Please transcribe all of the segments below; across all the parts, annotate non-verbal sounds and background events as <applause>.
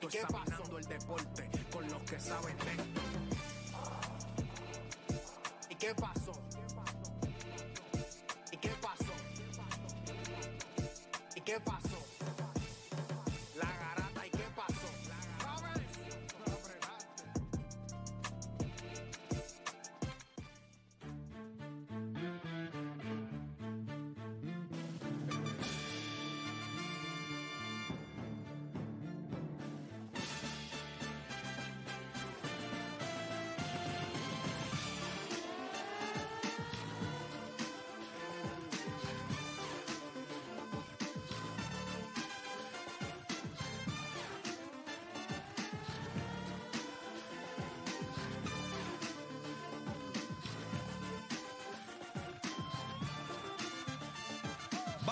te detesto. ¿Y qué Examinando el deporte con los que saben de esto. ¿Y qué pasó? ¿Y qué pasó? ¿Y qué pasó?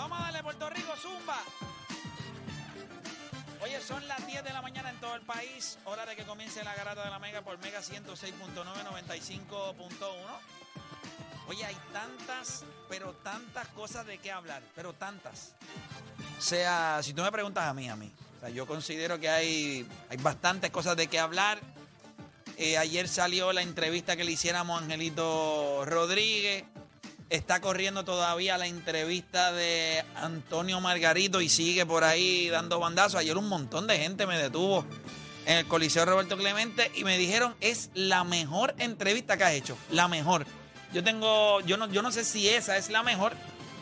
Vamos a darle Puerto Rico, Zumba. Oye, son las 10 de la mañana en todo el país. Hora de que comience la garata de la Mega por Mega 106.9, 95.1. Oye, hay tantas, pero tantas cosas de qué hablar, pero tantas. O sea, si tú me preguntas a mí, a mí, yo considero que hay, hay bastantes cosas de qué hablar. Eh, ayer salió la entrevista que le hiciéramos a Angelito Rodríguez. Está corriendo todavía la entrevista de Antonio Margarito y sigue por ahí dando bandazos. Ayer un montón de gente me detuvo en el Coliseo Roberto Clemente y me dijeron es la mejor entrevista que has hecho. La mejor. Yo tengo, yo no, yo no sé si esa es la mejor,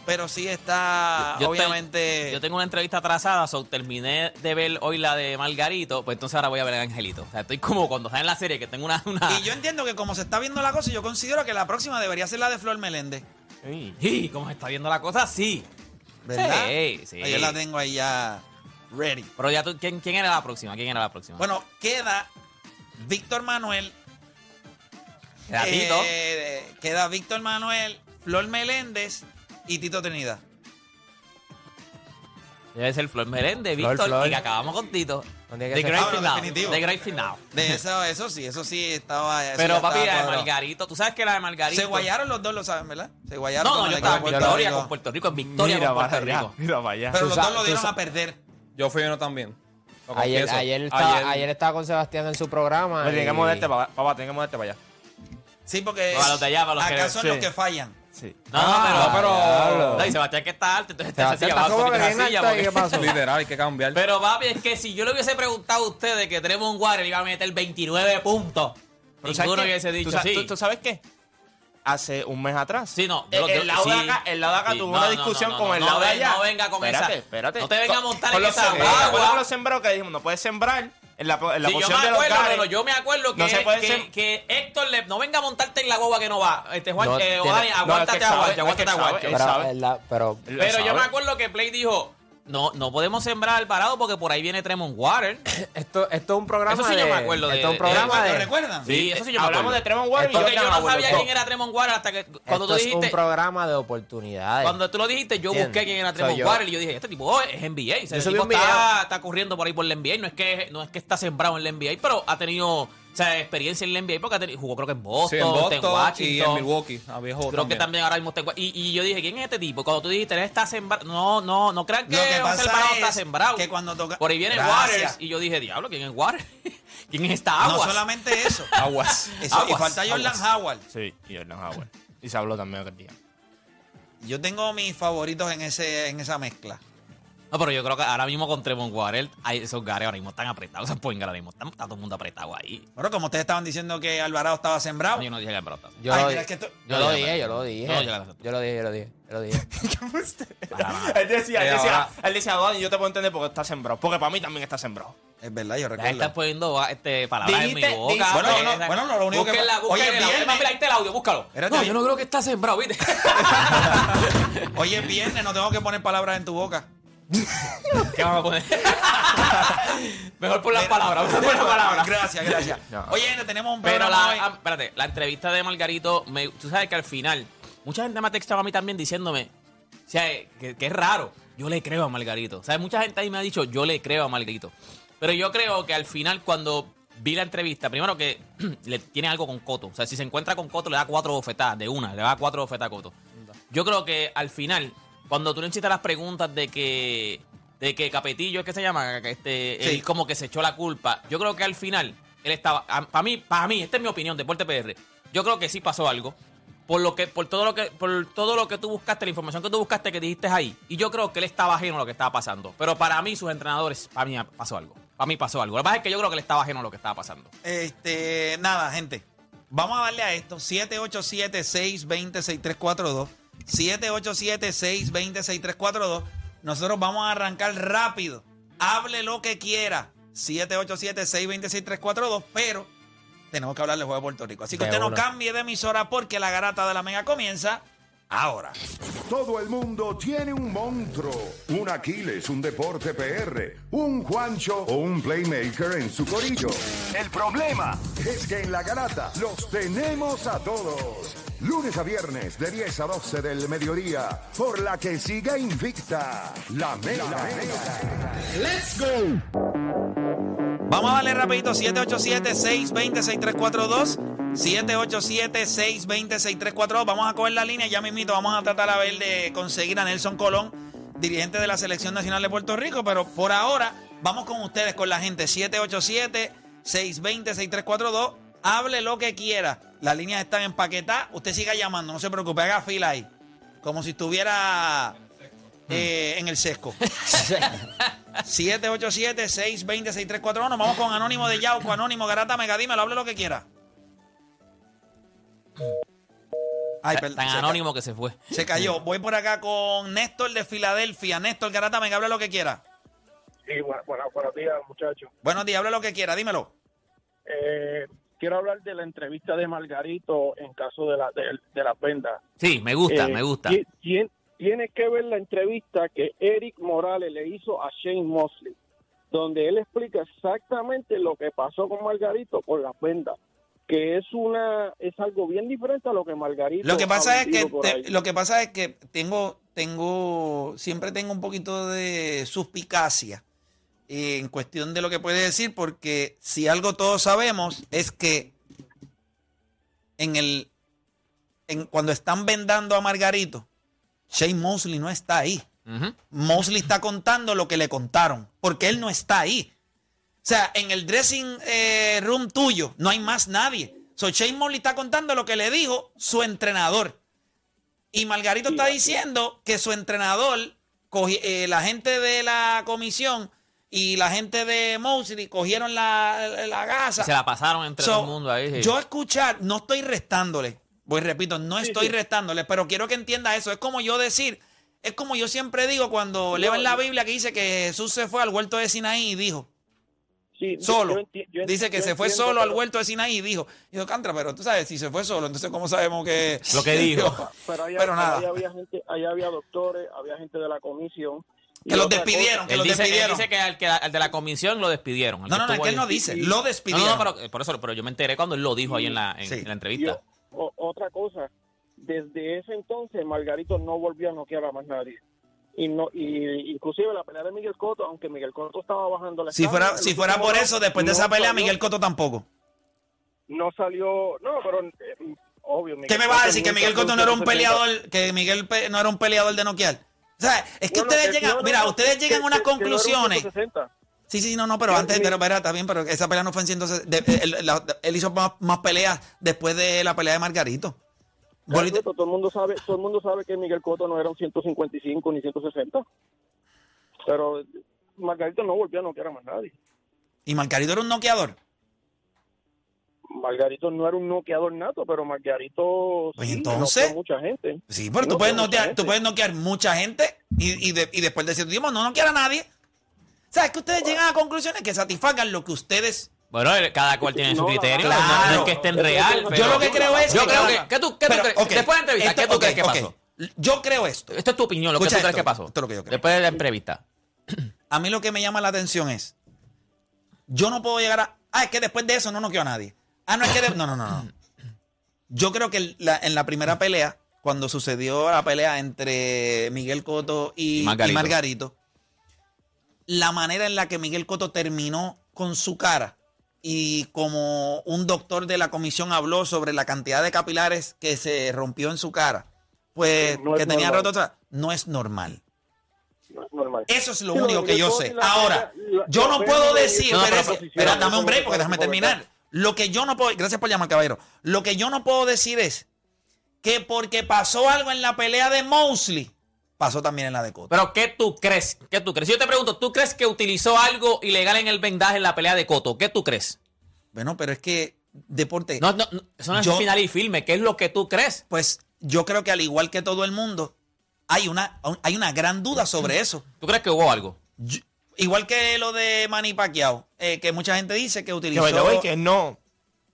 pero sí está Yo obviamente. yo tengo una entrevista atrasada, so terminé de ver hoy la de Margarito, pues entonces ahora voy a ver a Angelito. O sea, estoy como cuando está en la serie que tengo una. una... Y yo entiendo que como se está viendo la cosa, yo considero que la próxima debería ser la de Flor Meléndez. Sí, como se está viendo la cosa, sí. ¿Verdad? Sí, sí. Yo la tengo ahí ya ready. Pero ya tú, ¿quién, ¿quién era la próxima? ¿Quién era la próxima? Bueno, queda Víctor Manuel. Tito. eh, queda Víctor Manuel, Flor Meléndez y Tito Trinidad. Debe ser Flor Meléndez, Flor, Víctor, Flor. y que acabamos con Tito. No tiene The que ser- Great Ah, Final. definitivo. The Great Final. De eso, eso sí, eso sí estaba. eso Pero ya papi, estaba la de cuadrado. Margarito, tú sabes que la de Margarito. Se guayaron los dos, lo saben, ¿verdad? Se guayaron. No, con no, yo el estaba en equipo de Puerto Victoria Rico. con Puerto Rico, en Victoria Mira con para Puerto allá, Rico. mira para allá. Pero Tú los dos lo tú dieron a perder. Yo fui uno también. Lo Ayer, confieso. ayer, estaba, ayer. estaba con Sebastián en su programa. Oye, Tienes que y- moverte, papá, papá, tienes que moverte para allá. Sí, porque. Para los de allá, para los que- acá son sí. los que fallan. Sí. No, Ah, pero. pero- No, y Sebastián que está alto, entonces este está abajo como de que la bien silla. alto, ¿y porque- qué pasó? <laughs> Literal, hay que cambiar. Pero papi, es que si yo le hubiese preguntado a ustedes que tenemos un Water iba a meter 29 puntos, Pero ¿sabes ninguno hubiese dicho ¿Tú, sí. tú- tú sabes qué? Hace un mes atrás. Sí, no. El, yo- el yo- lado de acá, el lado de acá sí. tuvo No, una no, discusión no, con no, el no, lado de allá. no venga con espérate, esa. Espérate, No te venga a montar con en los esa sembrados, guagua. ¿Recuerdas con los sembrados que dijimos? No puedes sembrar en la, en la Sí, yo posición me de los acuerdo, gares. pero yo me acuerdo que, No se puede que, ser- que Héctor le, no venga a montarte en la guagua que no va. Este Juan, No, eh, tiene- Odani, no, aguántate es que a sabe, Guacho, es que aguántate a sabe, Guacho. él Pero, pero Pero yo me acuerdo que Play dijo, no, no podemos sembrar al parado porque por ahí viene Tremont Water. <laughs> Esto, esto es un programa Eso sí de... yo me acuerdo de- Esto es un de- programa ¿Lo de... recuerdan? Sí, eso sí yo me Hablamos acuerdo. de Tremont Water y Porque yo yo no sabía quién era Tremont Water hasta que cuando esto tú es dijiste... un programa de oportunidades. Cuando tú lo dijiste, yo ¿Entiendes? busqué quién era So, Tremont yo- Water y yo dije, este tipo oh, es NBA. O sea, tipo está, está corriendo por ahí por la NBA. No es que no es que está sembrado en la NBA, pero ha tenido o sea, experiencia en la NBA porque jugó creo que en Boston, Sí, en Boston en Washington. y en Milwaukee. A viejo Creo que también ahora mismo está en Wa- y, y yo dije, ¿quién es este tipo? Cuando tú dijiste, él está sembrado. No, no, no crean que, Lo que José pasa Alvarado está es sembrado. que cuando toca- Por ahí viene Gracias. Waters. Y yo dije, diablo, ¿quién es Waters? <laughs> ¿Quién es esta agua? No solamente eso. <laughs> Aguas. Eso, y Aguas, falta Jordan aguas. Howard. Sí, y Jordan Howard. Y se habló también aquel día. Yo tengo mis favoritos en ese en esa mezcla. No, pero yo creo que ahora mismo con Tremont hay esos gares ahora mismo están apretados. Esos poingas ahora mismo están, está todo el mudo apretado ahí. Bueno, como ustedes estaban diciendo que Alvarado estaba sembrado. No, yo no dije que pero está- Yo, Ay, lo, que tú- yo lo yo- dije, yo lo dije. No, yo la- Yo lo dije, yo lo dije, yo lo dije. <laughs> <laughs> Él decía, él decía, ahora- él decía, yo te puedo entender porque está sembrado. Porque para mí también está sembrado. Es verdad, yo recuerdo. estás poniendo este, palabras en mi boca. Bueno, no, no, bueno, no, lo único que- Búsquenla, Oye, búsquenla. viernes. Es más, Mira, ahí está el audio, búscalo. Espérate. no, yo no creo que está sembrado, ¿viste? <laughs> Oye, es viernes, no tengo que poner palabras en tu boca. ¿Qué vamos a poner? <laughs> mejor por las palabras, mejor por las palabras. Gracias, gracias. No. Oye, tenemos un Pero la, hoy. ah, espérate, la entrevista de Margarito, me- tú sabes que al final, mucha gente me ha textado a mí también diciéndome, o sea, que, que es raro. Yo le creo a Margarito. O sea, mucha gente ahí me ha dicho, yo le creo a Margarito. Pero yo creo que al final, cuando vi la entrevista, primero que <clears throat> le tiene algo con Coto. O sea, si se encuentra con Coto, le da cuatro bofetadas de una, le da cuatro bofetadas a Coto. Yo creo que al final, cuando tú le hiciste las preguntas de que de que Capetillo es que se llama, que este, Sí. él como que se echó la culpa. Yo creo que al final él estaba, para mí, para mí, esta es mi opinión, Deporte PR. Yo creo que sí pasó algo. Por lo que, por todo lo que, por todo lo que tú buscaste, la información que tú buscaste que dijiste ahí. Y yo creo que él estaba ajeno a lo que estaba pasando. Pero para mí, sus entrenadores, para mí pasó algo. Para mí pasó algo. Lo que pasa es que yo creo que él estaba ajeno a lo que estaba pasando. Este, nada, gente. Vamos a darle a esto. 787-620-6342. 787-620-6342. Nosotros vamos a arrancar rápido. Hable lo que quiera. 787-620-6342. Pero tenemos que hablar del juego de Puerto Rico. Así que usted no cambie de emisora porque la garata de la mega comienza ahora. Todo el mundo tiene un monstruo, un Aquiles, un deporte PR, un Juancho o un playmaker en su corillo. El problema es que en la garata los tenemos a todos. Lunes a viernes de 10 a 12 del mediodía, por la que siga invicta la mega. ¡Let's go! Vamos a darle rapidito 787-620-6342. 787-620-6342. Vamos a coger la línea, ya mismito vamos a tratar a ver de conseguir a Nelson Colón, dirigente de la Selección Nacional de Puerto Rico, pero por ahora vamos con ustedes, con la gente. 787-620-6342. Hable lo que quiera. Las líneas están empaquetadas. Usted siga llamando, no se preocupe, haga fila ahí. Como si estuviera eh, en el sesco. <laughs> 787-620-6341. Nos vamos con Anónimo de Yauco. Anónimo, Garata Mega, dímelo, hable lo que quiera. Ay, perdón, Tan anónimo que se fue. Se cayó. Voy por acá con Néstor de Filadelfia. Néstor, Garata Mega, hable lo que quiera. Sí, bueno, bueno, buenos días, muchachos. Buenos días, hable lo que quiera, dímelo. Eh, quiero hablar de la entrevista de Margarito en caso de la de, de las vendas. Sí, me gusta, Eh, me gusta. ti- tien- Tiene que ver la entrevista que Eric Morales le hizo a Shane Mosley, donde él explica exactamente lo que pasó con Margarito con las vendas, que es una es algo bien diferente a lo que Margarito. Lo que pasa es que te- lo que pasa es que tengo tengo siempre tengo un poquito de suspicacia en cuestión de lo que puede decir porque si algo todos sabemos es que en el en cuando están vendando a Margarito Shane Mosley no está ahí. Mosley está contando lo que le contaron, porque él no está ahí. O sea, en el dressing eh, room tuyo no hay más nadie. So, Shane Mosley está contando lo que le dijo su entrenador. Y Margarito está diciendo que su entrenador, eh, la gente de la comisión y la gente de Mosley cogieron la, la gasa. Se la pasaron entre So, todo el mundo ahí. sí. Yo escuchar, no estoy restándole. Voy, repito, no estoy restándole, pero quiero que entienda eso. Es como yo decir, es como yo siempre digo cuando leo en la Biblia que dice que Jesús se fue al huerto de Sinaí y dijo, solo. yo enti- yo enti- Dice que se fue solo al huerto de Sinaí y dijo, y yo, Cantra, pero tú sabes, si se fue solo, entonces ¿cómo sabemos que... Lo que <laughs> dijo. Pero, allá, Pero nada. allá había gente, allá había doctores, había gente de la comisión. Que los despidieron, que Él los dice, él despidieron. dice que al, que al de la comisión lo despidieron. No, no, no, es que él no dice, lo despidieron. no, no, pero, por eso, pero yo me enteré cuando él lo dijo ahí en la, en, Sí. en la entrevista. o- otra cosa, desde ese entonces Margarito no volvió a noquear a más nadie. Y no y inclusive la pelea de Miguel Cotto, aunque Miguel Cotto estaba bajando la Si fuera, si fuera por eso, después de esa pelea, salió- Miguel Cotto tampoco. no salió, no, pero eh, obvio. ¿Qué Miguel me vas a decir? ¿Que Miguel Cotto no era un 170. peleador? ¿Que Miguel no era un peleador de noquear? O sea, es que No, ustedes llegan, no, mira, ustedes llegan a unas conclusiones. 160. Sí, sí, no, no, pero antes, pero, pero está bien, pero esa pelea no fue en 160. de- él, hizo más, más peleas después de la pelea de Margarito. Todo el mundo sabe, todo el mundo sabe que Miguel Cotto no era un 155 ni 160. Pero Margarito no volvió a noquear a más nadie. ¿Y Margarito era un noqueador? Margarito no era un noqueador nato, pero Margarito Pues sí, entonces- noqueó a mucha gente. Sí, pero tú puedes, noquear, gente. tú puedes noquear mucha gente y, y, de- y después de cierto tiempo no noquear a nadie. O sea, es que ustedes llegan a conclusiones que satisfagan lo que ustedes... Bueno, cada cual tiene su No, criterio. claro. no, no es que estén real. Yo lo que creo es Yo que creo que. ¿Qué tú, qué tú crees? Después de la entrevista, esto- ¿qué tú ok, crees que pasó? Yo creo esto. Esto es tu opinión, lo que Escucha tú crees esto, que pasó. esto es lo que yo creo. Después de la entrevista. <clears throat> A mí lo que me llama la atención es, yo no puedo llegar a, ah, es que después de eso no noqueó a nadie. Ah, no es que, de- no, no, no, no. Yo creo que la- en la primera pelea, cuando sucedió la pelea entre Miguel Cotto y, Y y Margarito. La manera en la que Miguel Cotto terminó con su cara y como un doctor de la comisión habló sobre la cantidad de capilares que se rompió en su cara, pues No es que tenía normal. roto, otra- no es normal. No es normal. Eso es lo Sí, único que yo sé. Ahora, la- yo no puedo decir, No, pero, dame un break porque déjame terminar. Lo que yo no puedo, gracias por llamar, caballero. Lo que yo no puedo decir es que porque pasó algo en la pelea de Mosley, pasó también en la de Cotto. Pero, ¿qué tú crees? ¿Qué tú crees? Yo te pregunto, ¿tú crees que utilizó algo ilegal en el vendaje en la pelea de Coto? ¿Qué tú crees? Bueno, pero es que deporte, No, no, no, eso no es Yo- final y filme. ¿Qué es lo que tú crees? pues yo creo que al igual que todo el mundo, hay una, hay una gran duda sobre eso. ¿Tú crees que hubo algo? Yo- igual que lo de Manny Pacquiao, eh, que mucha gente dice que utilizó... que no.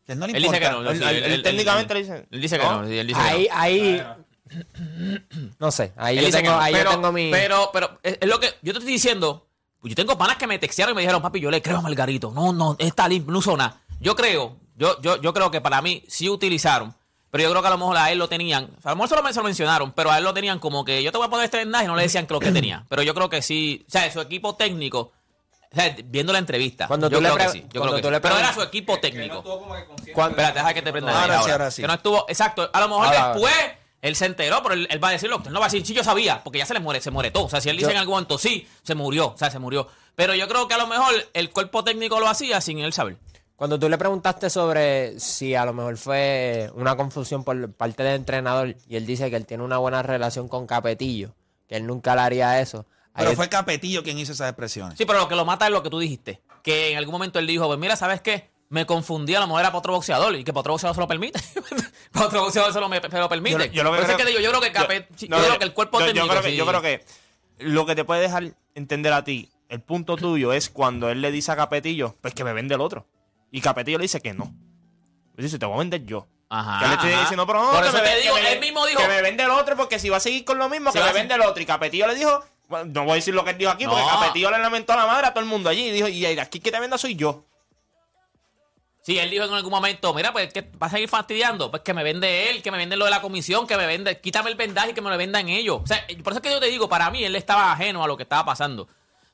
que no le Él dice que no. Él- sí, él- él técnicamente le dice- Él dice que ¿No? no. sí, él dice que Ahí, no. ahí. <clears throat> No sé, ahí, yo dice que tengo, no, ahí yo pero, tengo mi. Pero, pero, es, es lo que yo te estoy diciendo. Pues yo tengo panas que me textearon y me dijeron, papi, yo le creo a Margarito. No, no, está limpio, no usó nada. Yo creo, yo, yo, yo creo que para mí sí utilizaron. Pero yo creo que a lo mejor a él lo tenían. A lo mejor solo me se lo mencionaron, pero a él lo tenían como que yo te voy a poner este vendaje y no le decían que lo que <clears throat> tenía. Pero yo creo que sí. O sea, su equipo técnico. O sea, viendo la entrevista. Cuando yo tú le creo que pre- sí. Yo creo que tú sí. le Pero era su equipo técnico. Cuando- Espérate, deja que te prenda Ahora ahí sí, ahora sí. Que no estuvo, exacto. A lo mejor Ahora, después él se enteró, pero él, él va a decirlo. Él no va a decir, sí, yo sabía, porque ya se le muere, se muere todo. O sea, si él dice Yo- en algún momento, sí, se murió, o sea, se murió. Pero yo creo que a lo mejor el cuerpo técnico lo hacía sin él saber. Cuando tú le preguntaste sobre si a lo mejor fue una confusión por parte del entrenador y él dice que él tiene una buena relación con Capetillo, que él nunca le haría eso. Pero fue Capetillo quien hizo esas expresiones. Sí, pero lo que lo mata es lo que tú dijiste. Que en algún momento él dijo, pues mira, ¿sabes qué? Me confundí, a lo mejor era para otro boxeador y que para otro boxeador se lo permite. <laughs> para otro boxeador se lo, me- se lo permite. Yo, yo lo que creo, es que digo, yo creo que, Capet- no, yo creo que el cuerpo yo- yo técnico. creo que- sí. yo creo que lo que te puede dejar entender a ti, el punto tuyo es cuando él le dice a Capetillo, pues que me vende el otro. Y Capetillo le dice que no. Él dice, te voy a vender yo. Ajá, que le estoy ajá. diciendo, pero no, Por que eso me, te digo, que me- él mismo dijo. que me vende el otro porque si va a seguir con lo mismo, que me vende el otro. Y Capetillo le dijo, bueno, no voy a decir lo que él dijo aquí, porque. Capetillo le lamentó a la madre a todo el mundo allí. Y dijo, y aquí que te venda soy yo. Sí, él dijo en algún momento, mira, pues que va a seguir fastidiando, pues que me vende él, que me vende lo de la comisión, que me vende, quítame el vendaje y que me lo vendan ellos. O sea, por eso es que yo te digo, para mí él estaba ajeno a lo que estaba pasando.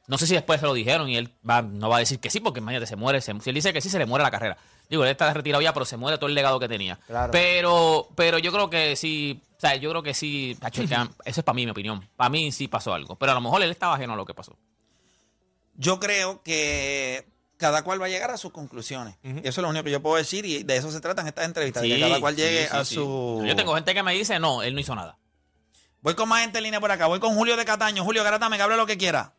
No sé si después se lo dijeron y él va, no va a decir que sí, porque imagínate, se muere, se- si él dice que sí, se le muere la carrera. Digo, él está retirado ya, pero se muere todo el legado que tenía. Claro. Pero, pero yo creo que sí, o sea, yo creo que sí, tacho, que- <laughs> eso es para mí, mi opinión. Para mí sí pasó algo, pero a lo mejor él estaba ajeno a lo que pasó. Yo creo que cada cual va a llegar a sus conclusiones. Y eso es lo único que yo puedo decir y de eso se tratan estas entrevistas, de que cada cual llegue sí, sí, a sí. su... Yo tengo gente que me dice, no, él no hizo nada. Voy con más gente en línea por acá. Voy con Julio de Cataño. Julio, garátame, que hable lo que quiera.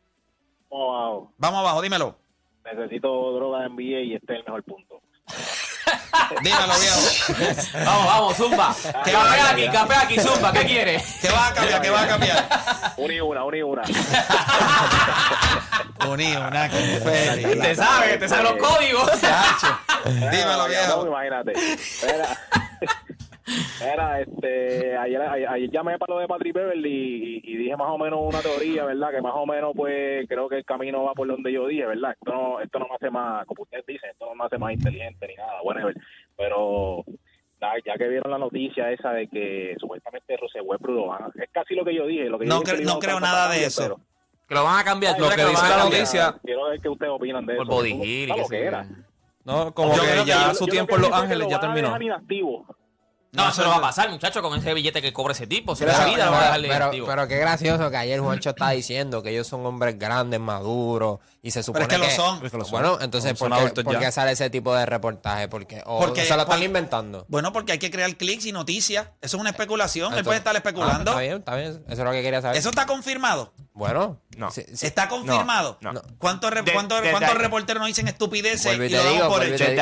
Wow, Vamos abajo, dímelo. necesito droga en NBA y este es el mejor punto. <laughs> Dímelo, viejo. Vamos, vamos, Zumba. ¿Qué Capea va? aquí, capea aquí, Zumba, ¿qué quiere? <laughs> ¿Qué vas a cambiar? ¿Qué vas a cambiar? <laughs> Una y una, una y una. Unido, una confeti. Te sabe, te sabe los códigos. Dímelo, No, viejo. imagínate. Era, era, este, ayer, ayer, ayer llamé para lo de Patrick Beverly y, y dije más o menos una teoría, ¿verdad? Que más o menos, pues, creo que el camino va por donde yo dije, ¿verdad? Esto no, esto no me hace más, como ustedes dicen, esto no me hace más inteligente ni nada, whatever. Pero, nada, ya que vieron la noticia esa de que supuestamente Rosé Westbrook lo van a- es casi lo que yo dije. Lo que yo No dije que cre- no creo nada de eso. pero- Que lo van a cambiar. Lo que dice la noticia, Quiero ver qué ustedes opinan de Por eso. body ¿Cómo- heal y está que era? ¿no? Como Yo que ya yo- su yo tiempo en Los Ángeles ya terminó. inactivo. No, eso no va a pasar, muchacho, con ese billete que cobra ese tipo. Pero, la vida lo va a pero- qué gracioso que ayer Juancho está diciendo que ellos son hombres grandes, maduros, y se supone Pero es que lo son. Es que lo son. Bueno, entonces, Son ¿por qué, adultos por ya. qué sale ese tipo de reportaje? Porque, o Porque- se lo están por- inventando. Bueno, porque hay que crear clics y noticias. Eso es una especulación. Él puede estar Ah, especulando. está bien, está bien. Eso es lo que quería saber. ¿Eso está confirmado? Bueno, No. sí, sí. ¿Está confirmado? no, no. ¿Cuántos, De- cuántos- cuántos reporteros nos dicen estupideces y lo damos digo, por hecho? Desde,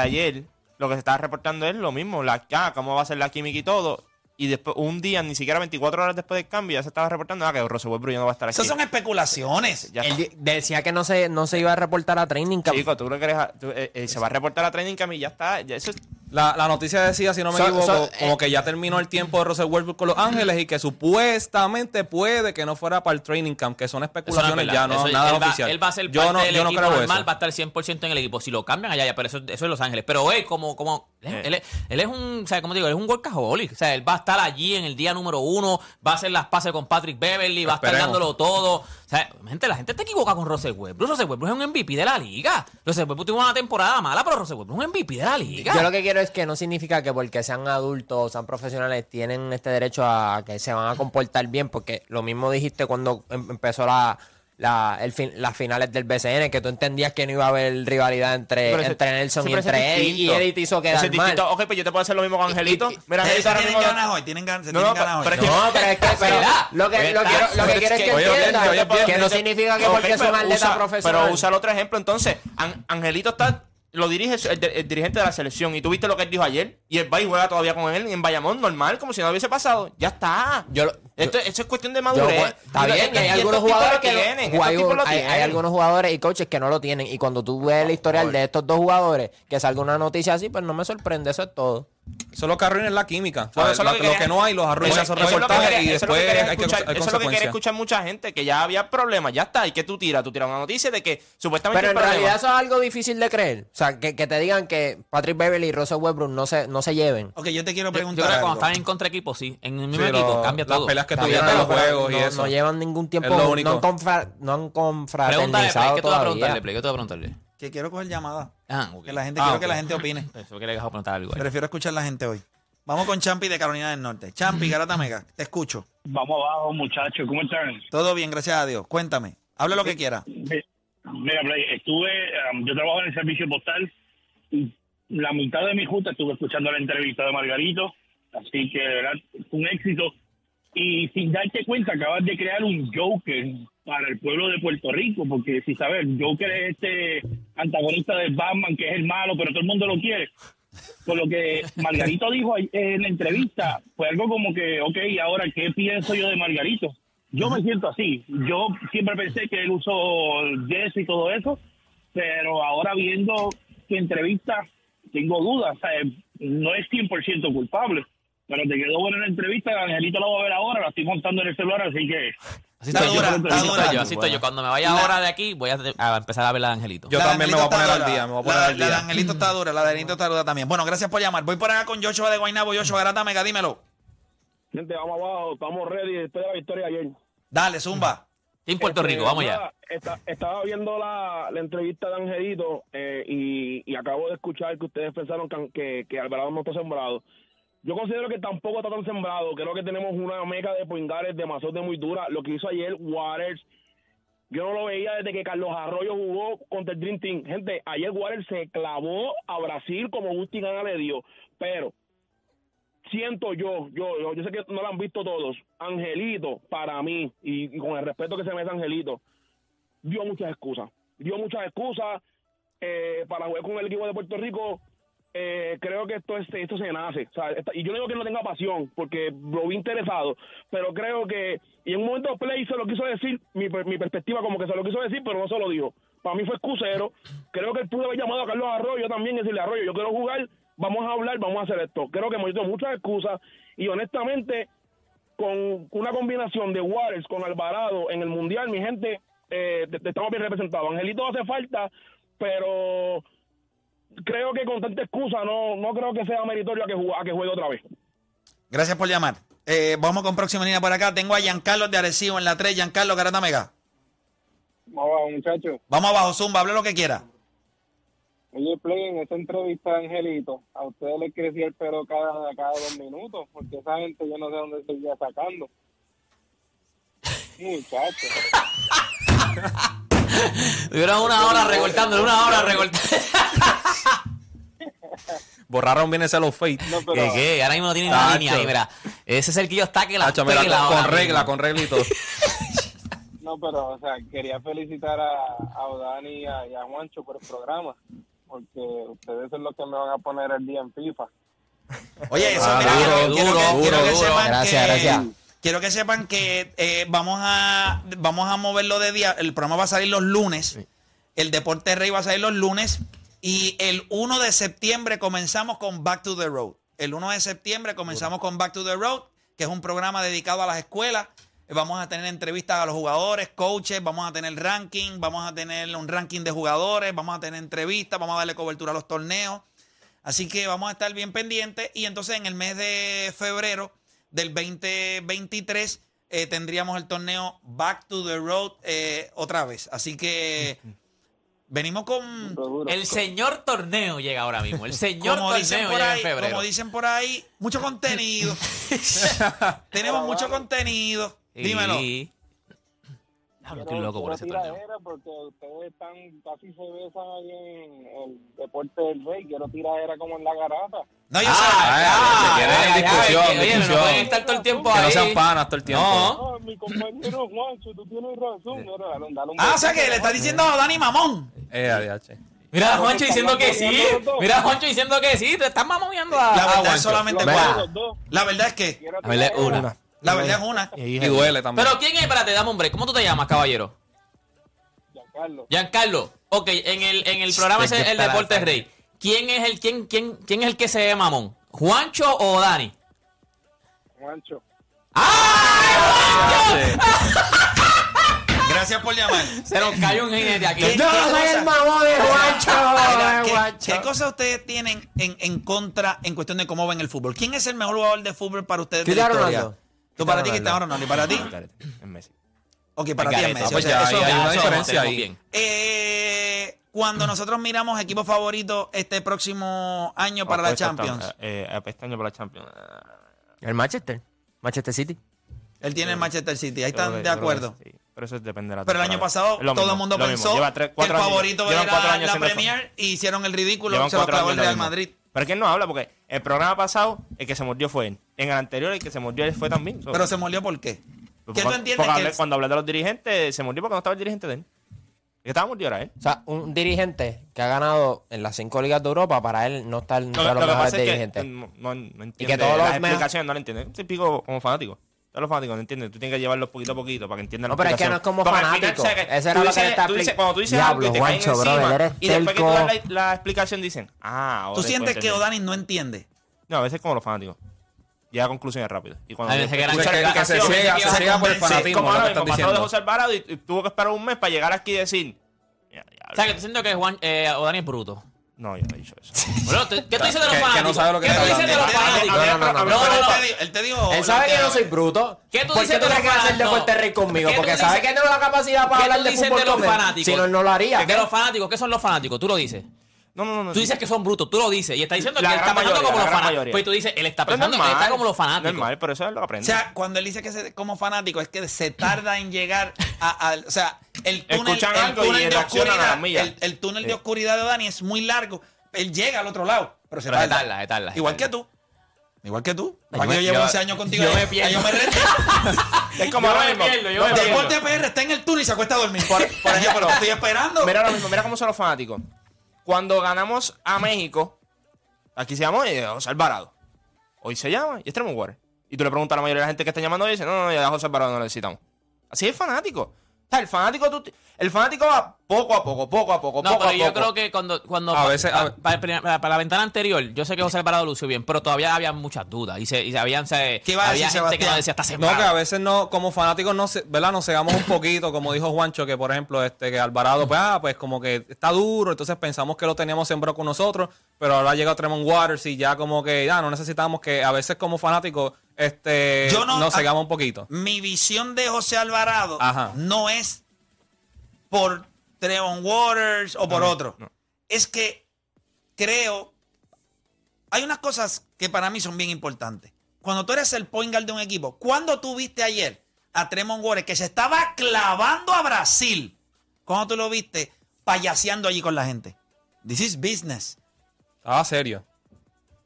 ayer, lo que se estaba reportando es lo mismo. La, ah, cómo va a ser la química y todo. Y después, un día, ni siquiera 24 horas después del cambio, ya se estaba reportando ah, que Russell Westbrook ya no va a estar aquí. Esas son especulaciones. Ya Él está. di- decía que no se, no se iba a reportar a training camp. Chico, tú lo que eres. tú, eh, eh, se va a reportar a Training Camp y ya está. Ya, eso es- La, la noticia decía, si no me So- equivoco, so- como eh, que ya terminó el tiempo de Russell Westbrook con Los Ángeles y que supuestamente puede que no fuera para el training camp, que son Eso no es especulaciones ya, no Eso- nada él va, oficial. Él va a ser yo parte no, del yo no equipo creo normal, eso. va a estar 100% en el equipo. Si lo cambian allá, ya, pero eso, eso es Los Ángeles. Pero él, como, como él, es- él es, él es un, o sea, como digo, él es un workaholic. O sea, él va a estar allí en el día número uno, va a hacer las pases con Patrick Beverly, va a estar dándolo todo. O sea, gente, la gente te equivoca con Russell Westbrook. Russell Westbrook es un MVP de la liga. Russell Westbrook tuvo una temporada mala, pero Russell Westbrook es un MVP de la liga. Yo lo que quiero es que no significa que porque sean adultos o sean profesionales tienen este derecho a que se van a comportar bien, porque lo mismo dijiste cuando em- empezó la, la- el fin- las finales del BCN, que tú entendías que no iba a haber rivalidad entre, ese- entre Nelson y entre él, y él te hizo quedar mal. Ok, pues yo te puedo hacer lo mismo con Angelito. y- Mira, Angelito ahora tienen mismo. ganas hoy, tienen ganas, se No, tienen no, ganas hoy. pero es que- No, pero es que pero ¿Verdad? lo que, lo, quiero, lo que quiero es que bien. que no significa que porque pero atleta profesional. Pero usa el otro ejemplo. Entonces, An- Angelito está. Lo dirige el, el- el dirigente de la selección. Y tú viste lo que él dijo ayer. Y él va y juega todavía con él en Bayamón, normal, como si no hubiese pasado. Ya está. Yo lo- Esto, eso es cuestión de Yo, madurez. pues, está bien, hay algunos jugadores que tienen, hay, algunos jugadores y coaches que no lo tienen. Y cuando tú ves el historial de estos dos jugadores, que salga una noticia así, pues no me sorprende, eso es todo. Eso es lo que arruina la química. Eso es lo lo, que lo quería- que no hay los arruina Eso- esos eso es lo que reportajes quería- y eso es lo que después hay, que, escuchar- hay Eso es lo que quiere escuchar mucha gente, que ya había problemas, ya está. ¿Y que tú tiras? Tú tiras una noticia de que supuestamente Pero en realidad eso es algo difícil de creer. O sea, que, que te digan que Patrick Beverly y Russell Westbrook no se, no se lleven. Ok, yo te quiero Yo, yo preguntar creo que cuando están en contra equipo, sí. En el mismo Sí, equipo lo- cambia las todo. peleas que tuvieron en los juegos y no, eso. no llevan ningún tiempo, Es lo no único. han, confra- no han confraternizado ¿qué tú vas a todavía. preguntarle, Play? ¿Qué tú vas a preguntarle? Que quiero coger llamada. Ah, ok. Que la gente, Ah, quiero ok. que la gente opine. <laughs> Eso que le dejo preguntar algo. Prefiero escuchar a la gente hoy. Vamos con Champi de Carolina del Norte. Champi, <laughs> Garata Mega, te escucho. Vamos abajo, muchachos. ¿Cómo están? Todo bien, gracias a Dios. Cuéntame. Habla lo que quiera. Mi- Mira, Play, estuve, um, yo trabajo en el servicio postal y la mitad de mi justa estuve escuchando la entrevista de Margarito, así que de verdad fue un éxito. Y sin darte cuenta, acabas de crear un Joker para el pueblo de Puerto Rico, porque si sabes, Joker es este antagonista de Batman, que es el malo, pero todo el mundo lo quiere. Por lo que Margarito dijo en la entrevista, fue algo como que, ok, ahora, ¿qué pienso yo de Margarito? Yo me siento así. Yo siempre pensé que él usó Jess y todo eso, pero ahora viendo su entrevista, tengo dudas. O sea, no es 100% culpable, pero te quedó buena la entrevista. Angelito la voy a ver ahora, la estoy montando en el celular, así que Así Está estoy yo, dura, así está estoy yo, así estoy yo. Cuando me vaya La- ahora de aquí, voy a, a empezar a ver la de Angelito. Yo La también me voy a poner al día, me voy a poner la, al La de día. Angelito está dura, la de Angelito está dura también. Bueno, gracias por llamar. Voy por acá con Joshua de Guaynabo. Joshua Garata Mega, dímelo. Gente, vamos abajo, estamos ready después de la victoria ayer. Dale, Zumba. En Puerto Este, Rico, vamos ya. estaba viendo la, la entrevista de Angelito eh, y, y acabo de escuchar que ustedes pensaron que, que, que Alvarado no está sembrado. Yo considero que tampoco está tan sembrado. Creo que tenemos una meca de poingares de muy dura. Lo que hizo ayer Waters, yo no lo veía desde que Carlos Arroyo jugó contra el Dream Team. Gente, ayer Waters se clavó a Brasil como Gusti Gana le dio. Pero siento yo, yo, yo, yo sé que no lo han visto todos. Angelito, para mí, y, con el respeto que se merece Angelito, dio muchas excusas. Dio muchas excusas eh, para jugar con el equipo de Puerto Rico. Eh, creo que esto es, esto se nace. Y yo no digo que no tenga pasión, porque lo vi interesado, pero creo que, y en un momento Play se lo quiso decir, mi, mi perspectiva como que se lo quiso decir, pero no se lo dijo. Para mí fue excusero. Creo que él pudo haber llamado a Carlos Arroyo también y decirle, Arroyo, yo quiero jugar, vamos a hablar, vamos a hacer esto. Creo que hemos hecho muchas excusas y honestamente, con una combinación de Juárez con Alvarado en el Mundial, mi gente, eh, estamos bien representados. Angelito hace falta, pero creo que con tanta excusa no, no creo que sea meritorio a que, jugue, a que juegue otra vez. Gracias por llamar. Eh, vamos con próxima línea por acá. Tengo a Giancarlo de Arecibo en la 3. Giancarlo Garata Mega. vamos abajo, muchachos. Vamos abajo, Zumba, hable lo que quiera. Oye, Play, en esa entrevista de Angelito, a ustedes les crecía el pelo cada, cada dos minutos, porque esa gente yo no sé dónde seguía sacando. <laughs> Muchacho. <laughs> <laughs> Tuvieron una hora recortando, una hora recortando. <laughs> Borraron bien ese los fate. No, pero, ¿Qué, qué? Ahora mismo no tiene una Tacho. línea ahí, mira. Ese es el que yo está que la Tacho, mira, pela con, regla, mismo. con regla y todo. <laughs> no, pero, o sea, quería felicitar a, a Odani y a, y a Juancho por el programa, porque ustedes son los que me van a poner el día en FIFA. Oye, eso, Ah, mira, duro, quiero, quiero duro, que, quiero duro, que duro. sepan Gracias, que, gracias. Quiero que sepan que eh, vamos a vamos a moverlo de día. El programa va a salir los lunes. El Deporte Rey va a salir los lunes. Y el 1 de septiembre comenzamos con Back to the Road. El 1 de septiembre comenzamos con Back to the Road, que es un programa dedicado a las escuelas. Vamos a tener entrevistas a los jugadores, coaches, vamos a tener ranking, vamos a tener un ranking de jugadores, vamos a tener entrevistas, vamos a darle cobertura a los torneos. Así que vamos a estar bien pendientes. Y entonces en el mes de febrero del 2023 eh, tendríamos el torneo Back to the Road eh, otra vez. Así que <laughs> venimos con. El señor torneo llega ahora mismo. El señor como dicen, torneo por llega ahí, en febrero. como dicen por ahí, mucho contenido. <laughs> Tenemos mucho contenido. Sí. Dímelo. Diablo, estoy loco por ese quiero torneo. tiradera porque ustedes están casi se besan ahí en el deporte del rey. Quiero tiradera como en la garata. No, yo Ah, sé. ah, quiere ay, discusión, oye, discusión. no pueden estar todo el tiempo Que no ahí. sean panas todo el tiempo. No. Ah, mi compañero Juancho, tú tienes razón. Mira, dale dale un Ah, o sea que le está diciendo a Dani Mamón. Eh, adiache. Mira a Juancho diciendo que sí. Mira a Juancho diciendo que sí. Te están mamoneando a, La verdad es solamente dos. La verdad es que. Quiero A ver, tiradera. una. La verdad es una. Y duele también. Pero ¿quién es? Espérate, dame un break. ¿Cómo tú te llamas, caballero? Giancarlo. Giancarlo. Ok, en el, en el programa ese, el Deporte Rey. ¿Quién es el quién, quién, quién es el que se ve mamón? ¿Juancho o Dani? Juancho. <laughs> Gracias por llamar. Se nos cayó un jinete aquí. ¿Qué- Yo qué soy el mamón de Juancho. ¿qué, Juancho. qué cosas ustedes tienen en, en contra en cuestión de cómo ven el fútbol? ¿Quién es el mejor jugador de fútbol para ustedes de la historia? Ronaldo. Tú para ti, Cristiano Cristiano Ronaldo. ¿Y para ti? Es Messi. Ok, para ti es. Messi. Ah, pues O sea, eso- hay una eso- diferencia ahí. bien. Eh, cuando nosotros miramos equipo favorito este próximo año para la Apuesta Champions, esta- Eh, eh, este año para la Champions. El Manchester. Manchester City. él tiene el Manchester City. Ahí Yo creo están que- de yo creo que acuerdo. sí, pero eso depende de la Pero el año pasado Es lo todo mismo, el mundo lo mismo. pensó Lleva tres- que el cuatro años- favorito llevan cuatro era años la fa- Premier y hicieron el ridículo. Llevan se lo cuatro clavó el años lo Real mismo. Madrid. Pero ¿quién no habla? Porque el programa pasado, el que se mordió fue él. En el anterior, el que se mordió él fue también. Pero se molió ¿por qué? Pues ¿Qué tú entiendes porque que hablé- el- cuando hablé de los dirigentes, se mordió porque no estaba el dirigente de él. El que estaba mordido era él. O sea, un dirigente que ha ganado en las cinco ligas de Europa, para él no está entre Lo, los lo que mejores pasa es que dirigentes. no, no, no entiende que todos las los me- explicaciones, no lo entiende. Yo pico como fanático. Todos los fanáticos no entienden. Tú tienes que llevarlos poquito a poquito para que entiendan No, la pero es que no es como Porque al final, fanático. ¿sabes qué? Eso era Tú lo que dices- le está tú dices- expli- Cuando tú dices Diablo, algo y te caen Juancho, brother, encima, eres y después que tú das la, la explicación dicen, ah, ahora ¿Tú después sientes que entendí. O'Dani no entiende? No, a veces como los fanáticos. Llega a conclusiones rápidas. Y cuando A veces que la que- que se explicación, ciega- se "Ah, ciega por el convence". fanatismo, Como lo que ahora estás mismo, pasó de diciendo. José Alvarado y, y tuvo que esperar un mes para llegar aquí y decir, "Ya, ya, O sea, que tú siento que Juan, eh, o Dani es bruto. No, yo no he dicho eso. <laughs> Bueno, ¿tú- ¿qué tú dices de los Que- que no fanáticos? sabe lo que ¿Qué tú dices de los fanáticos? No, no, no, no, Pero no, él te dijo. Él sabe que no soy bruto. ¿Qué tú ¿Por dices qué tú de los a hacer fanáticos? Deporte Rey conmigo? ¿Qué tú Porque dices- sabe que tengo la capacidad para ¿Qué hablar tú de dices fútbol de los con él. fanáticos? Si no, él no lo haría. De los fanáticos, ¿qué son los fanáticos? Tú lo dices. No, no, no. Tú dices que son brutos, tú lo dices. Y está diciendo La que él está pensando mayoría, como los fanáticos. Pues tú dices, él está pensando que él está normal, como los fanáticos. Normal, pero eso es lo que O aprende. sea, cuando él dice que se, como fanático es que se tarda en llegar a, a- o sea, el túnel, Escuchan el algo y túnel de oscuridad, el, el túnel de oscuridad de Dani es muy largo. Él llega al otro lado, pero se Pero se tarda. se tarda, Igual que tú. Igual que tú. Yo Para que me- yo llevo yo- 11 años contigo. yo me pierdo. yo me reto. <laughs> es como Yo ahora me mismo. pierdo, yo pierdo. Deporte PR está en el túnel y se acuesta a dormir. Por, por <laughs> ejemplo, estoy esperando. Mira ahora mismo, mira cómo son los fanáticos. Cuando ganamos a México, aquí se llamó eh, José Alvarado. Hoy se llama y Tremont Waters. Y tú le preguntas a la mayoría de la gente que está llamando y dice, no, no, ya José Alvarado no lo necesitamos. Así es fanático. Sea, el fanático, tú- el fanático va poco a poco, poco a poco, No, poco pero a yo poco. creo que cuando, cuando A veces- pa- a- pa- para, la ventana anterior, yo sé que José Alvarado lució bien, pero todavía había muchas dudas. Y se, y habían, se, ¿Qué iba a había decir, gente que no decía, está No, sembrado. que a veces no, como fanáticos, no se- ¿verdad? Nos cegamos un poquito, como dijo Juancho, que por ejemplo, este, que Alvarado, pues, ah, pues como que está duro, entonces pensamos que lo teníamos sembrado con nosotros, pero ahora llega Tremont Waters y ya como que ya no necesitamos que a veces como fanáticos, este, Yo no- nos ah, cegamos un poquito. Mi visión de José Alvarado Ajá. no es por Trevon Waters o por No, otro. no. Es que creo. Hay unas cosas que para mí son bien importantes. Cuando tú eres el point guard de un equipo, ¿cuándo tú viste ayer a Tremont Waters que se estaba clavando a Brasil? ¿Cuándo tú lo viste payaseando allí con la gente? This is business. Estaba serio.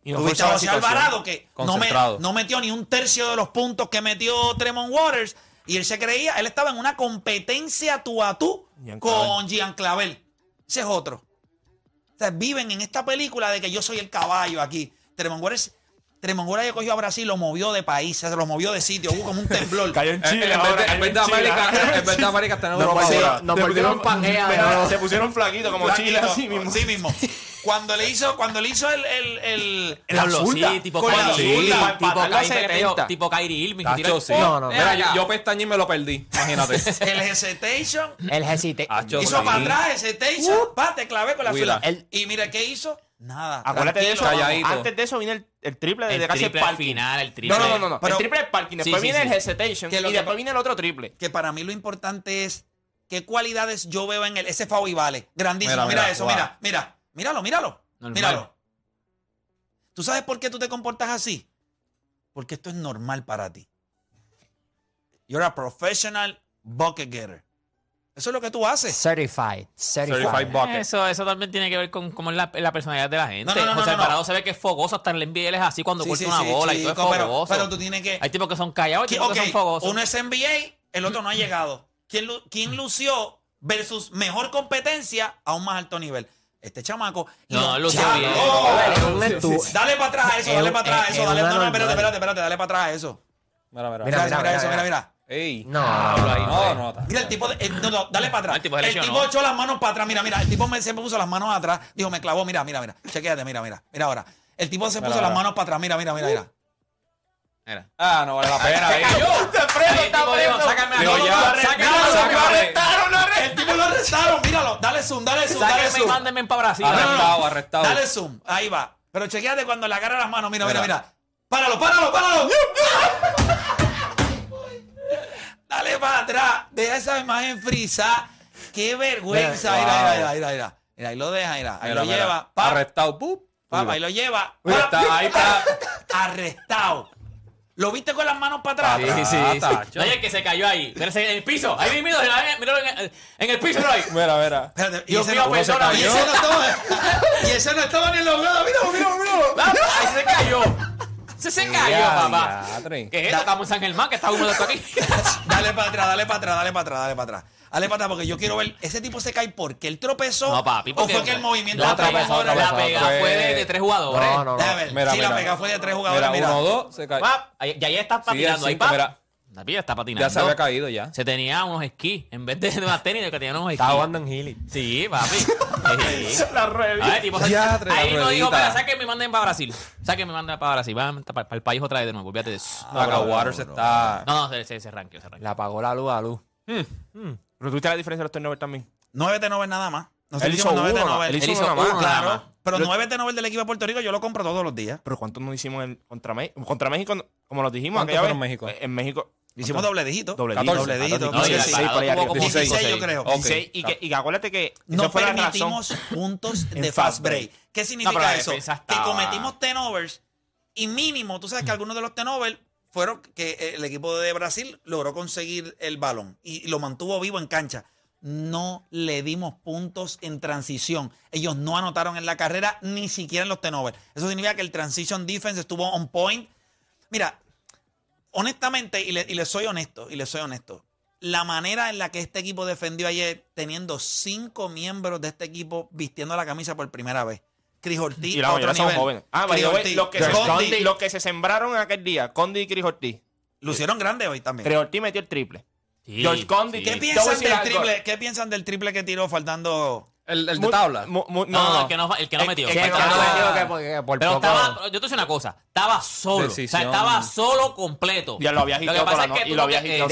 Y no Tuviste a José. Alvarado que no, me- Concentrado. no metió ni un tercio de los puntos que metió Tremont Waters y él se creía, él estaba en una competencia tú a tú Gian con Gian Clavel. Ese es otro. O sea, viven en esta película de que yo soy el caballo aquí. Tremont Waters, Tremont Waters cogió a Brasil, lo movió de país, se lo movió de sitio, hubo como un temblor. <laughs> Cayó en En, Chile. en vez de, América, en vez de <laughs> América está en Europa nos pusieron- pangea. Se pusieron flaquitos como Chile, así mismo. Sí mismo. Cuando le hizo, cuando le hizo el, el, el- la Diablo, zurda. sí, tipo Con la Kyrie para tipo empatar la Kyrie Irving, 70. tipo Kyrie Irving. Sí. No, no, Mira, yo, yo pestañé y me lo perdí. Imagínate. <laughs> el hesitation. El hesite. Acho, Hizo sí. para atrás hesitation, pa, te clavé con la fila. Y mira, ¿qué hizo? Nada. Acuérdate de eso. calladito. Antes de eso viene el, el triple de, El de casi triple el parking. final, el triple. No, no, no, no. Pero- el triple del parking. Después Sí, sí, viene sí. el hesitation. Que y que después pa- viene el otro triple. Que para mí lo importante es qué cualidades yo veo en él. Ese y vale. Grandísimo. Mira, Mira, mira, eso, wow. mira, mira. Míralo, míralo. Normal. Míralo. ¿Tú sabes por qué tú te comportas así? Porque esto es normal para ti. You're a professional bucket getter. Eso es lo que tú haces. Certified. Certified. Certified bucket. Eso, eso también tiene que ver con cómo es la, la personalidad de la gente. No, no, no, José no, no. Alvarado se ve que es fogoso, hasta en el NBA él es así cuando Sí, corta sí, una sí, bola y todo es fogoso. pero tú tienes que... Hay tipos que son callados, hay tipos que son fogosos. uno es NBA, el otro no ha llegado. ¿Quién, quién lució versus mejor competencia a un más alto nivel? Este chamaco. No, lució ¡Ya! bien. ¡Oh! Dale para atrás a eso, Es dale para atrás a es- eso, es dale, no, no, espérate, espérate, espérate, dale para atrás a eso. Mira, mira. Mira, Mira, mira, mira, eso, mira. mira. Ey. No. No, no, está. Mira el tipo, de- eh, no, no, dale para atrás. El tipo echó las manos para atrás, mira, mira, el tipo me, se puso las manos atrás, dijo, me clavó, mira, mira, mira, chequéate, mira, mira, mira ahora. El tipo se puso las manos para atrás, mira, mira, mira, mira. Ah, no vale la pena. ¡Se cayó! Está preso, está preso. sácame a Digo, sácame, sácame, sácame. sácame. El tipo lo arrestaron, míralo, dale zoom, dale zoom, dale Sáquenme y zoom. mándenme para Brasil. Arrestado, arrestado. Dale zoom, ahí va. Pero chequéate cuando le agarra las manos, mira, mira, Mira. mira. Páralo, páralo, páralo. Dale para atrás, deja esa imagen frisa. Qué vergüenza, Mira, mira, mira, mira, mira. Mira, ahí lo deja, mira, ahí Mira, lo mira. lleva. Arrestado. ¡pup! pa, Mira. ahí lo lleva. Ahí está, ahí está. Arrestado. ¿Lo viste con las manos para atrás? Sí, sí, Ah, sí. tacho. Oye, que se cayó ahí. Mira, en el piso. Ahí mismo, míralo en el, en el piso, ahí. Mira, mira. Espérate, y Dios ese mío, no- perdona. y ese no estaba, y ese no estaba ni en los lados. Míralo, míralo, míralo. Ah, Ahí se cayó. Se se cayó, Ya, papá. ¿Qué es esto? Estamos en San Germán, que está húmedo esto aquí. <laughs> Dale para atrás, dale para atrás, dale para atrás, dale para atrás. Dale para atrás porque yo quiero ver, ese tipo se cae porque él tropezó No, papi, o porque fue que el movimiento la de tres pega, la tropezó, pega fue- fue de, de tres jugadores. No, no, no. Déjame ver, Mira, sí, la mira. pega fue de tres jugadores, Mira, mira. uno, dos, se cae. Pap, ahí- ya ya está Sí, patinando el ahí, cinco, mira. La pilla está patinando. Ya se había caído ya. Se tenía unos esquís. En vez de unas tenis, que tenía unos esquís. Estaba jugando en Healy. Sí, papi. <laughs> Sí. La rueda. A ver, tipo, Ya, tres ahí no dijo, pero sáquenme y manden para Brasil. Sáquenme y manden para Brasil. Van para, el país otra vez de nuevo. Olvídate de eso. No, pero Waters está. No, no, se, se, se ranqueó, se ranqueó. Le apagó la luz a luz. Pero tuviste la diferencia de los turnovers también. 9 de Nobel nada más. Nosotros Él hizo hicimos 9 de uno, Nobel. él hizo nada más. Claro, más. pero Lo- 9 de Nobel del equipo de Puerto Rico yo lo compro todos los días. Pero ¿cuántos no hicimos en- contra, México? contra México? Como nos dijimos ¿Cuántos vez. México? En México. Hicimos doble dígito. Doble 14, Doble dígito. No, y el 16, Alvarado por ahí tuvo arriba. como 16, cinco, yo creo. Ok. 16, y, que, y acuérdate que No permitimos puntos <laughs> de fast break. ¿Qué significa la eso? Que cometimos turnovers y mínimo, tú sabes que algunos de los turnovers fueron que eh, el equipo de Brasil logró conseguir el balón y lo mantuvo vivo en cancha. No le dimos puntos en transición. Ellos no anotaron en la carrera ni siquiera en los turnovers. Eso significa que el transition defense estuvo on point. Mira, honestamente, y le, y le soy honesto, y le soy honesto, la manera en la que este equipo defendió ayer, teniendo cinco miembros de este equipo vistiendo la camisa por primera vez. Chris Ortiz, Y la mayoría son jóvenes. Ah, Chris Ortiz, los que, se, Ortiz, los que se sembraron aquel día, Condi y Chris Ortiz. lucieron grande hoy también. Chris Ortiz metió el triple. Sí, George Condi, sí. ¿Qué piensan del triple? ¿Qué piensan del triple que tiró faltando? El, el de tabla. mu- mu- No, no, el que no, el que no Eh, metió. Sí, que no, metió, por, que por Pero poco- estaba, yo te a decir una cosa, estaba solo. O sea, estaba solo completo. Ya lo había que agitado pasa es que y lo había agitado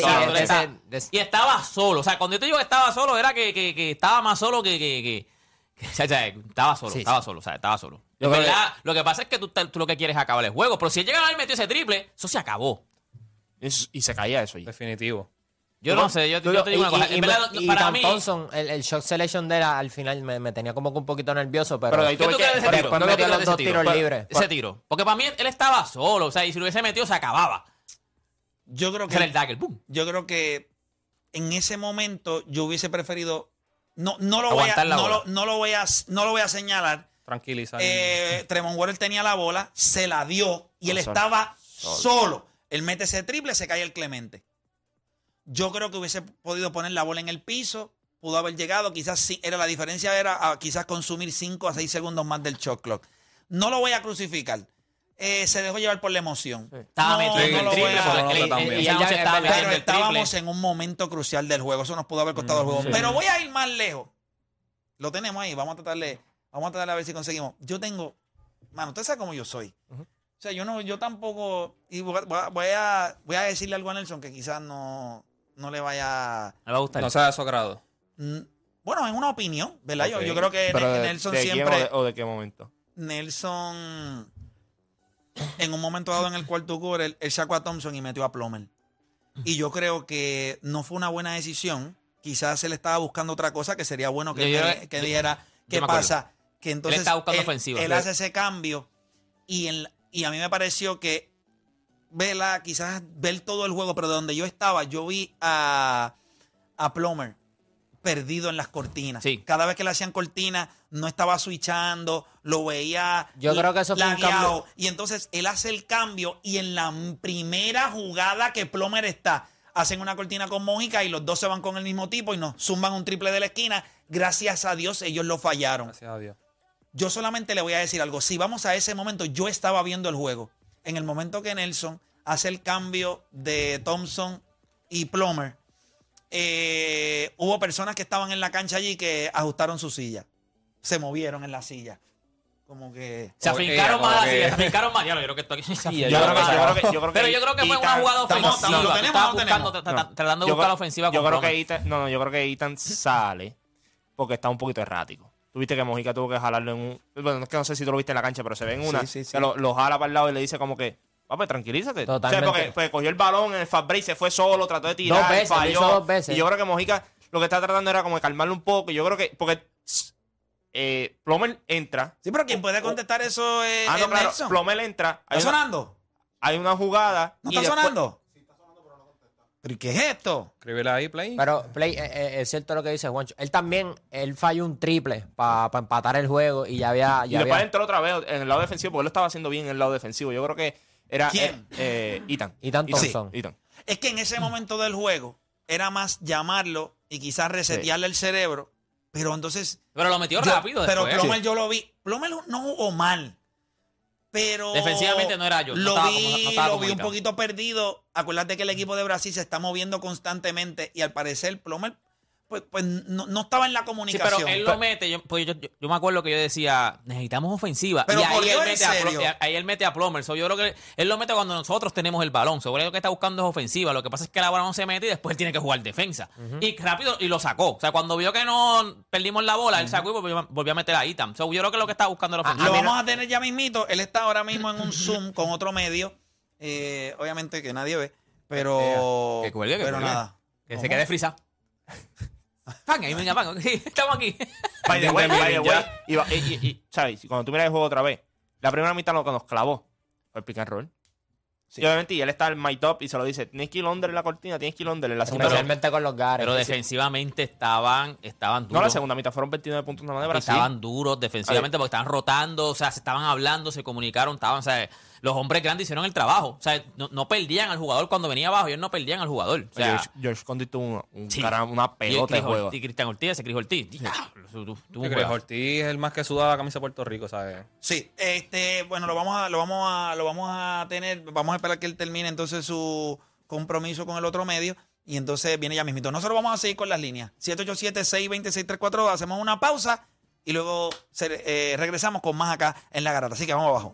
Y estaba solo. O sea, cuando yo te digo que estaba solo, era que, que, que estaba más solo que. que, <laughs> o sea, estaba solo, Sí, estaba sí. solo, o sea, estaba solo. Yo verdad, lo que pasa es que tú, tú lo que quieres es acabar el juego. Pero si él llegaba y metió ese triple, eso se acabó. Y, y se caía eso. ahí. Definitivo. Yo no sé, yo, yo te digo una cosa. y, En y- verdad, y para mí, Thompson, el, el shot selection de él al final me, me tenía como que un poquito nervioso, pero, Pero ¿qué tú crees de que ese tiro? ¿Qué los dos tiro? tiros libres. Ese tiro. Porque para mí él estaba solo, o sea, y si lo hubiese metido se acababa. Yo creo que el dagger, ¡pum! yo creo que en ese momento yo hubiese preferido no no lo voy a no lo, no lo voy a no lo voy a señalar. Tranquiliza. Eh, Tremont Waters tenía la bola, se la dio y él estaba solo. Él mete ese triple, se cae el Clemente. Yo creo que hubiese podido poner la bola en el piso, pudo haber llegado, quizás sí, era la diferencia era a quizás consumir 5 a 6 segundos más del shot clock. No lo voy a crucificar. Eh, se dejó llevar por la emoción. Estaba No, metido triple, pero estábamos en un momento crucial del juego. Eso nos pudo haber costado el juego. Pero voy a ir más lejos. Lo tenemos ahí. Vamos a tratarle, vamos a tratarle a ver si conseguimos. Yo tengo, mano, usted sabe cómo yo soy. O sea, yo no, yo tampoco. Y voy a, voy a, voy a decirle algo a Nelson que quizás no, no le vaya. Me va a gustar. No sea de su agrado. mm, Bueno, en una opinión, ¿verdad? Yo, yo creo que Pero Ne- de- Nelson quién siempre. o de, o de qué momento? Nelson, en un momento dado en el cuarto quarter, él, él sacó a Thompson y metió a Plomer. Y yo creo que no fue una buena decisión. Quizás él estaba buscando otra cosa que sería bueno que, Yo- yo- que- dijera qué pasa. Que entonces estaba buscando ofensiva. él hace ese cambio y, en- y a mí me pareció que vela, quizás ver todo el juego, pero de donde yo estaba, yo vi a, a Plomer perdido en las cortinas. Sí. Cada vez que le hacían cortinas, no estaba switchando, lo veía. Yo creo que eso fue un cambio. Y entonces él hace el cambio y en la primera jugada que Plomer está, hacen una cortina con Mójica y los dos se van con el mismo tipo y nos zumban un triple de la esquina. Gracias a Dios ellos lo fallaron. Gracias a Dios. Yo solamente le voy a decir algo. Si vamos a ese momento, yo estaba viendo el juego. En el momento que Nelson hace el cambio de Thompson y Plomer, eh, hubo personas que estaban en la cancha allí que ajustaron su silla. Se movieron en la silla. Como que... Se afincaron más así, se afincaron más. Ya lo yo creo que esto aquí ya, Yo creo que- yo creo que- yo creo que Pero yo creo que fue una jugada estamos- ofensiva. estamos- ¿lo tenemos estabas o no buscando, tra- tratando de Yo buscar la ofensiva Yo creo que. Ethan, no, no, yo creo que Ethan sale porque está un poquito errático. Tuviste que Mojica tuvo que jalarlo en un. Bueno, es que no sé si tú lo viste en la cancha, pero se ve en una. Sí, sí, sí. que lo, lo jala para el lado y le dice como que. Papi, tranquilízate. Totalmente. O sea, porque, porque cogió el balón en el fast break, se fue solo, trató de tirar, Dos veces, lo falló. hizo dos veces. Y yo creo que Mojica lo que está tratando era como de calmarlo un poco. Y yo creo que. Porque. Eh, Plomer entra. Sí, pero quien puede contestar eso es, ah, no, es claro. Nelson. Plomer entra. ¿Está una, sonando? hay una jugada. ¿No y está después- sonando? ¿Pero y qué es esto? Escríbele ahí, play. Pero, Play, eh, eh, es cierto lo que dice Juancho. Él también, él falló un triple para empatar el juego y ya había... Y Ya después había entró otra vez en el lado defensivo, porque él lo estaba haciendo bien en el lado defensivo. Yo creo que era. ¿Quién? Eh, eh, Ethan. Ethan Thompson. Ethan. Es que en ese momento del juego era más llamarlo y quizás resetearle el cerebro, pero entonces... Pero lo metió yo- rápido Pero después. Plomer yo lo vi. Plomer no jugó mal, pero... Defensivamente no era yo, Lo vi, como- no estaba lo vi un poquito perdido. Acuérdate que el equipo de Brasil se está moviendo constantemente y al parecer Plomer pues, pues no, no estaba en la Sí, comunicación. pero él lo mete. Yo, pues yo, yo- yo me acuerdo que yo decía, necesitamos ofensiva. Pero y ahí él, mete a, ahí él mete a Plomer. So, yo creo que él lo mete cuando nosotros tenemos el balón. Seguro lo que está buscando es ofensiva. Lo que pasa es que la bola no se mete y después él tiene que jugar defensa. Y rápido, y lo sacó. O sea, cuando vio que no perdimos la bola, él sacó y volvió, volvió a meter a Itam. So, yo creo que lo que está buscando es la Lo ofensiva. vamos a tener ya mismito. Él está ahora mismo en un Zoom con otro medio. Eh, obviamente que nadie ve. Pero. Que cuelgue, que pero cuelgue. nada. que se quede frisa. Pan, ahí venga, pan. Sí, <laughs> estamos aquí. By the way, by the way, Ya. y, va- y- y- y, ¿sabes? Cuando tú miras el juego otra vez, la primera mitad lo que nos clavó fue el pick and roll. Y obviamente, y él está en my top y se lo dice: Tienes que ir under en la cortina, tienes que ir under en la segunda mitad. Especialmente con los gares. Pero defensivamente estaban, estaban No, duros. la segunda mitad fueron 29 puntos nada más de Brasil. Estaban duros defensivamente porque estaban rotando, o sea, se estaban hablando, se comunicaron, estaban, o sea, los hombres grandes hicieron el trabajo. O sea, no, no perdían al jugador cuando venía abajo, ellos no perdían al jugador. O sea, George, George Condi tuvo una, un Sí. cara- una y el pelota de juego. Ortiz, Cristian Ortiz, ese Cris Ortiz. juegazo. Ortiz es el más que suda la camisa de Puerto Rico, ¿sabes? Sí, este, bueno, lo vamos a, lo vamos a, lo vamos a tener, vamos a esperar que él termine entonces su compromiso con el otro medio y entonces viene ya mismito. Nosotros vamos a seguir con las líneas. 787-626-342, hacemos una pausa y luego se- eh, regresamos con más acá en la garata. Así que vamos abajo.